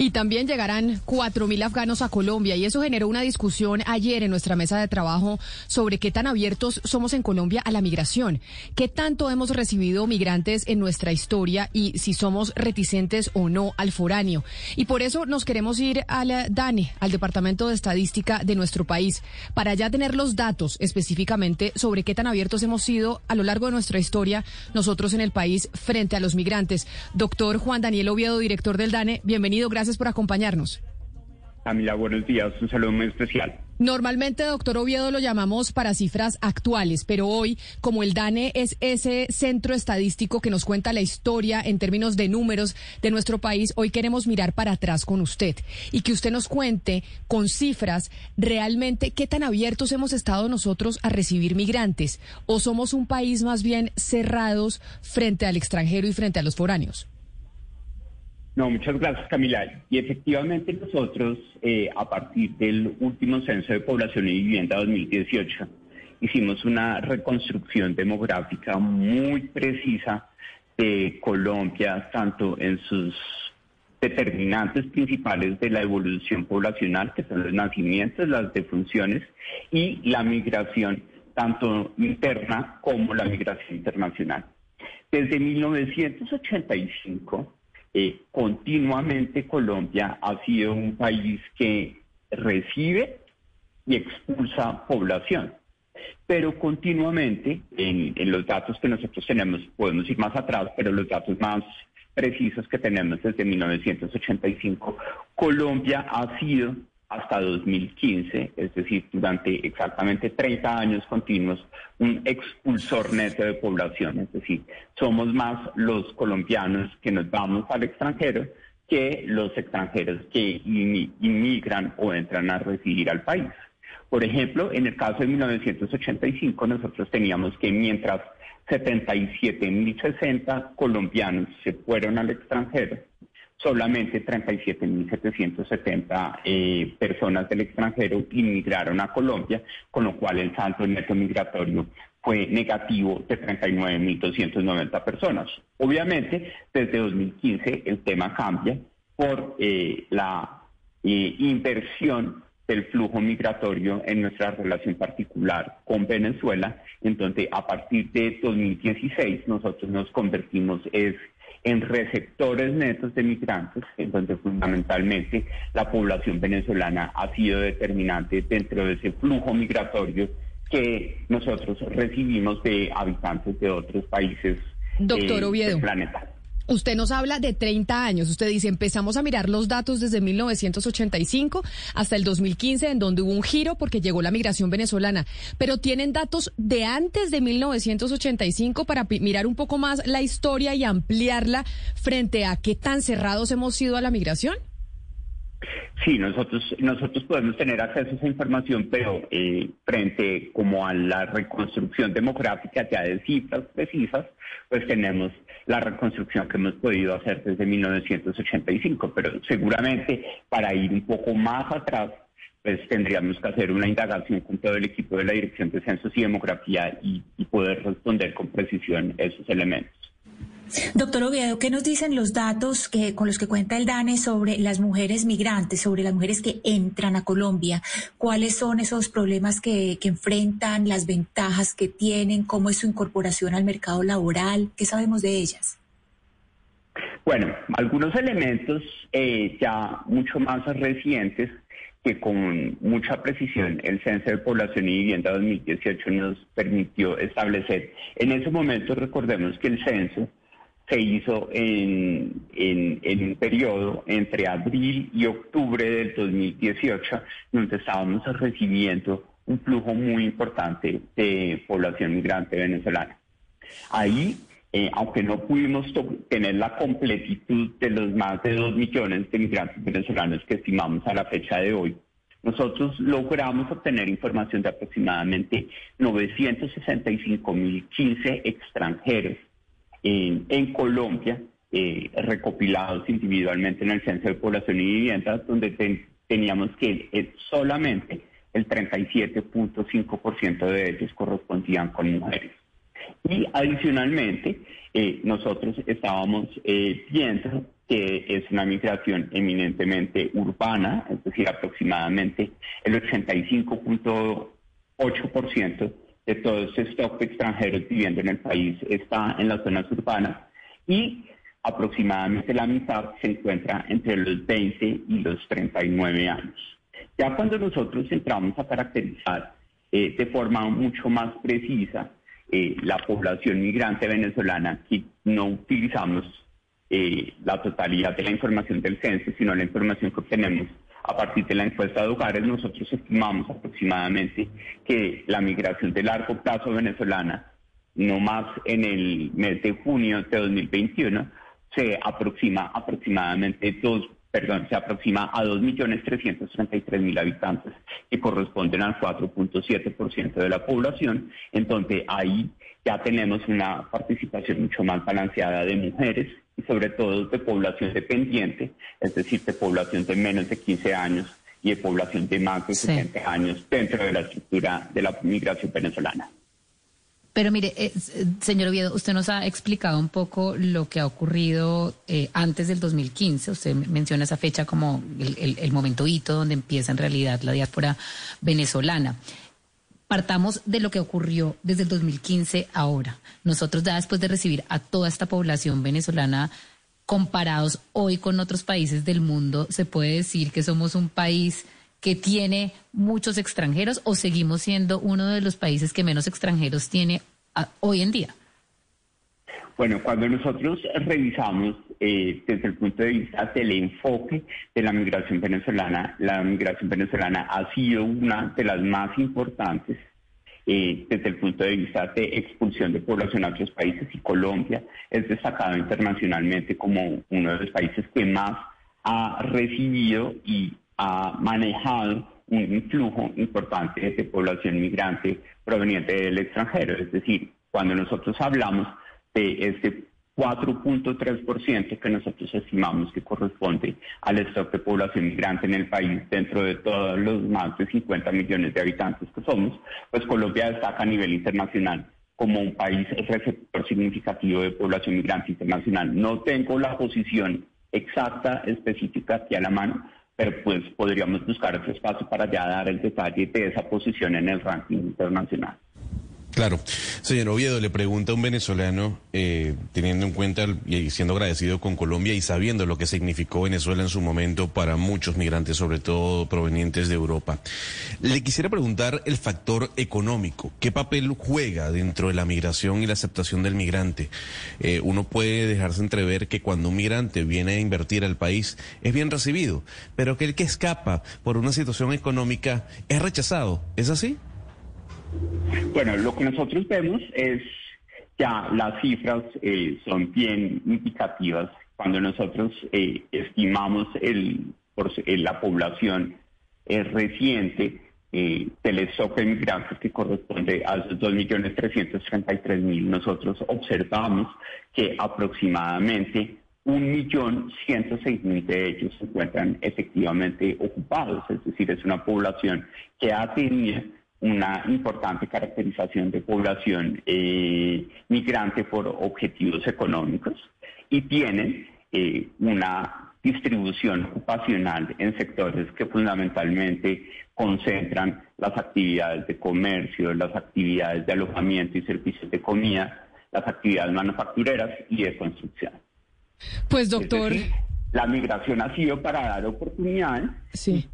Y también llegarán 4.000 afganos a Colombia y eso generó una discusión ayer en nuestra mesa de trabajo sobre qué tan abiertos somos en Colombia a la migración, qué tanto hemos recibido migrantes en nuestra historia y si somos reticentes o no al foráneo. Y por eso nos queremos ir al DANE, al Departamento de Estadística de nuestro país, para ya tener los datos específicamente sobre qué tan abiertos hemos sido a lo largo de nuestra historia nosotros en el país frente a los migrantes. Doctor Juan Daniel Oviedo, director del DANE, bienvenido, gracias por acompañarnos. Camila, buenos días. Un saludo muy especial. Normalmente, doctor Oviedo, lo llamamos para cifras actuales, pero hoy, como el DANE es ese centro estadístico que nos cuenta la historia en términos de números de nuestro país, hoy queremos mirar para atrás con usted y que usted nos cuente con cifras realmente qué tan abiertos hemos estado nosotros a recibir migrantes o somos un país más bien cerrados frente al extranjero y frente a los foráneos. No, muchas gracias Camila. Y efectivamente nosotros, eh, a partir del último censo de población y vivienda 2018, hicimos una reconstrucción demográfica muy precisa de Colombia, tanto en sus determinantes principales de la evolución poblacional, que son los nacimientos, las defunciones y la migración, tanto interna como la migración internacional. Desde 1985, eh, continuamente Colombia ha sido un país que recibe y expulsa población. Pero continuamente, en, en, los datos que nosotros tenemos, podemos ir más atrás, pero los datos más precisos que tenemos desde 1985, Colombia ha sido hasta 2015, es decir, durante exactamente 30 años continuos, un expulsor neto de población, es decir, somos más los colombianos que nos vamos al extranjero que los extranjeros que inmigran o entran a residir al país. Por ejemplo, en el caso de 1985 nosotros teníamos que mientras 77.060 colombianos se fueron al extranjero, solamente 37.770 eh, personas del extranjero inmigraron a Colombia, con lo cual el saldo neto migratorio fue negativo de 39.290 personas. Obviamente, desde 2015 el tema cambia por eh, la eh, inversión del flujo migratorio en nuestra relación particular con Venezuela, en donde a partir de 2016 nosotros nos convertimos es en receptores netos de migrantes, en donde fundamentalmente la población venezolana ha sido determinante dentro de ese flujo migratorio que nosotros recibimos de habitantes de otros países Doctor eh, del planeta. Usted nos habla de 30 años. Usted dice, empezamos a mirar los datos desde 1985 hasta el 2015, en donde hubo un giro porque llegó la migración venezolana. Pero tienen datos de antes de 1985 para mirar un poco más la historia y ampliarla frente a qué tan cerrados hemos sido a la migración. Sí, nosotros, nosotros podemos tener acceso a esa información, pero eh, frente como a la reconstrucción demográfica ya de cifras precisas, pues tenemos la reconstrucción que hemos podido hacer desde 1985, pero seguramente para ir un poco más atrás, pues tendríamos que hacer una indagación con todo el equipo de la Dirección de Censos y Demografía y poder responder con precisión esos elementos. Doctor Oviedo, ¿qué nos dicen los datos que, con los que cuenta el DANE sobre las mujeres migrantes, sobre las mujeres que entran a Colombia? ¿Cuáles son esos problemas que, enfrentan, las ventajas que tienen? ¿Cómo es su incorporación al mercado laboral? ¿Qué sabemos de ellas? Bueno, algunos elementos eh, ya mucho más recientes que con mucha precisión el Censo de Población y Vivienda 2018 nos permitió establecer. En ese momento recordemos que el censo se hizo en, un periodo entre abril y octubre del 2018, donde estábamos recibiendo un flujo muy importante de población migrante venezolana. Ahí, eh, aunque no pudimos tener la completitud de los más de dos millones de migrantes venezolanos que estimamos a la fecha de hoy, nosotros logramos obtener información de aproximadamente 965.015 extranjeros en, Colombia, eh, recopilados individualmente en el Censo de Población y Vivienda, donde teníamos que eh, solamente el 37.5% de ellos correspondían con mujeres. Y adicionalmente, eh, nosotros estábamos viendo que es una migración eminentemente urbana, es decir, aproximadamente el 85.8% de todo ese stock de extranjeros viviendo en el país está en las zonas urbanas y aproximadamente la mitad se encuentra entre los 20 y los 39 años. Ya cuando nosotros entramos a caracterizar eh, de forma mucho más precisa eh, la población migrante venezolana, que no utilizamos eh, la totalidad de la información del censo, sino la información que obtenemos a partir de la encuesta de hogares, nosotros estimamos aproximadamente que la migración de largo plazo venezolana, no más en el mes de junio de 2021, se aproxima aproximadamente dos perdón, se aproxima a 2.333.000 habitantes, que corresponden al 4.7% de la población. Entonces ahí ya tenemos una participación mucho más balanceada de mujeres y sobre todo de población dependiente, es decir, de población de menos de 15 años y de población de más de 60 años dentro de la estructura de la migración venezolana. Pero mire, eh, eh, señor Oviedo, usted nos ha explicado un poco lo que ha ocurrido eh, antes del 2015. Usted menciona esa fecha como el, el, momento hito donde empieza en realidad la diáspora venezolana. Partamos de lo que ocurrió desde el 2015 ahora. Nosotros ya después de recibir a toda esta población venezolana comparados hoy con otros países del mundo, se puede decir que somos un país que tiene muchos extranjeros o seguimos siendo uno de los países que menos extranjeros tiene ah, hoy en día? Bueno, cuando nosotros revisamos eh, desde el punto de vista del enfoque de la migración venezolana, la migración venezolana ha sido una de las más importantes eh, desde el punto de vista de expulsión de población a otros países y Colombia es destacado internacionalmente como uno de los países que más ha recibido y ha manejado un flujo importante de población migrante proveniente del extranjero. Es decir, cuando nosotros hablamos de este 4.3% que nosotros estimamos que corresponde al stock de población migrante en el país dentro de todos los más de 50 millones de habitantes que somos, pues Colombia destaca a nivel internacional como un país receptor significativo de población migrante internacional. No tengo la posición exacta, específica aquí a la mano, pero pues podríamos buscar ese espacio para ya dar el detalle de esa posición en el ranking internacional. Claro. Señor Oviedo, le pregunta a un venezolano, eh, teniendo en cuenta y siendo agradecido con Colombia y sabiendo lo que significó Venezuela en su momento para muchos migrantes, sobre todo provenientes de Europa. Le quisiera preguntar el factor económico. ¿Qué papel juega dentro de la migración y la aceptación del migrante? Eh, uno puede dejarse entrever que cuando un migrante viene a invertir al país es bien recibido, pero que el que escapa por una situación económica es rechazado. ¿Es así? Bueno, lo que nosotros vemos es ya las cifras eh, son bien indicativas. Cuando nosotros eh, estimamos el, por, eh, la población reciente del stock de migrantes que corresponde a esos 2.333.000, nosotros observamos que aproximadamente 1.106.000 de ellos se encuentran efectivamente ocupados, es decir, es una población que ha tenido una importante caracterización de población eh, migrante por objetivos económicos y tienen eh, una distribución ocupacional en sectores que fundamentalmente concentran las actividades de comercio, las actividades de alojamiento y servicios de comida, las actividades manufactureras y de construcción. Pues doctor... la migración ha sido para dar oportunidades sí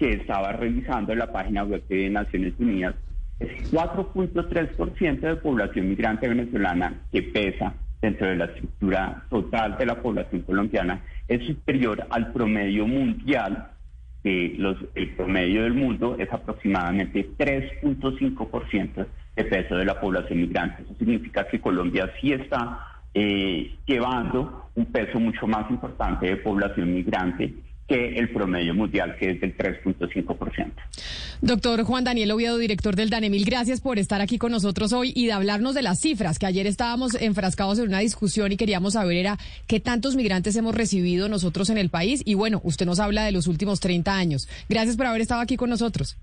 que estaba revisando la página web de Naciones Unidas, es 4.3% de población migrante venezolana que pesa dentro de la estructura total de la población colombiana es superior al promedio mundial. que los, el promedio del mundo es aproximadamente 3.5% de peso de la población migrante. Eso significa que Colombia sí está eh, llevando un peso mucho más importante de población migrante que el promedio mundial, que es del 3.5%. Doctor Juan Daniel Oviedo, director del DANEMIL, gracias por estar aquí con nosotros hoy y de hablarnos de las cifras, que ayer estábamos enfrascados en una discusión y queríamos saber era qué tantos migrantes hemos recibido nosotros en el país. Y bueno, usted nos habla de los últimos 30 años. Gracias por haber estado aquí con nosotros.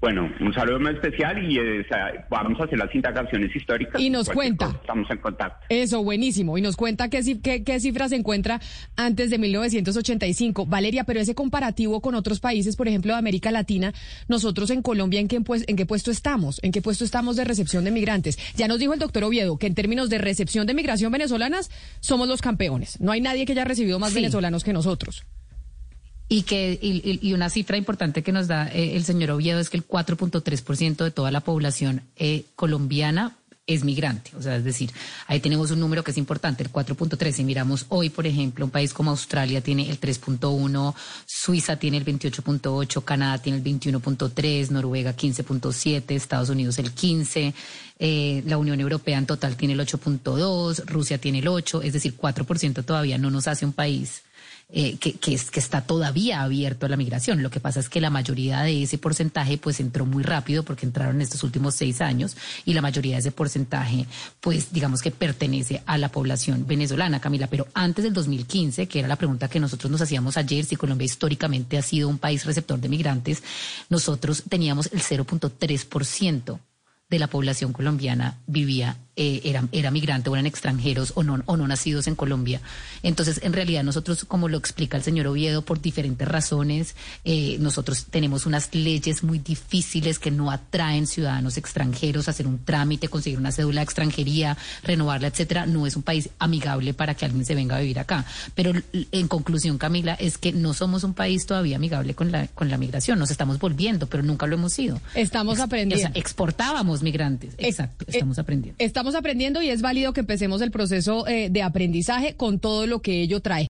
Bueno, un saludo muy especial y eh, vamos a hacer las indagaciones históricas. Y nos cuenta. estamos en contacto. Eso, buenísimo. Y nos cuenta qué, qué, qué cifras se encuentra antes de 1985. Valeria, pero ese comparativo con otros países, por ejemplo, de América Latina, nosotros en Colombia, ¿en qué, en qué puesto estamos? ¿En qué puesto estamos de recepción de migrantes? Ya nos dijo el doctor Oviedo que en términos de recepción de migración venezolanas somos los campeones. No hay nadie que haya recibido más venezolanos que nosotros. Y que y, una cifra importante que nos da eh, el señor Oviedo es que el 4.3% de toda la población eh, colombiana es migrante. O sea, es decir, ahí tenemos un número que es importante, el 4.3. Si miramos hoy, por ejemplo, un país como Australia tiene el 3.1, Suiza tiene el 28.8, Canadá tiene el 21.3, Noruega 15.7, Estados Unidos el 15, eh, la Unión Europea en total tiene el 8.2, Rusia tiene el 8, es decir, 4% todavía no nos hace un país eh, que, es, que está todavía abierto a la migración. Lo que pasa es que la mayoría de ese porcentaje pues entró muy rápido porque entraron en estos últimos seis años y la mayoría de ese porcentaje pues digamos que pertenece a la población venezolana, Camila. Pero antes del 2015, que era la pregunta que nosotros nos hacíamos ayer, si Colombia históricamente ha sido un país receptor de migrantes, nosotros teníamos el 0.3% de la población colombiana vivía eh, era, era migrante o eran extranjeros o no, o no nacidos en Colombia. Entonces, en realidad, nosotros, como lo explica el señor Oviedo, por diferentes razones, eh, nosotros tenemos unas leyes muy difíciles que no atraen ciudadanos extranjeros a hacer un trámite, conseguir una cédula de extranjería, renovarla, etcétera. No es un país amigable para que alguien se venga a vivir acá. Pero en conclusión, Camila, es que no somos un país todavía amigable con la, con la migración. Nos estamos volviendo, pero nunca lo hemos sido. Estamos aprendiendo. exportábamos migrantes. Exacto, estamos aprendiendo. Estamos aprendiendo y es válido que empecemos el proceso eh, de aprendizaje con todo lo que ello trae.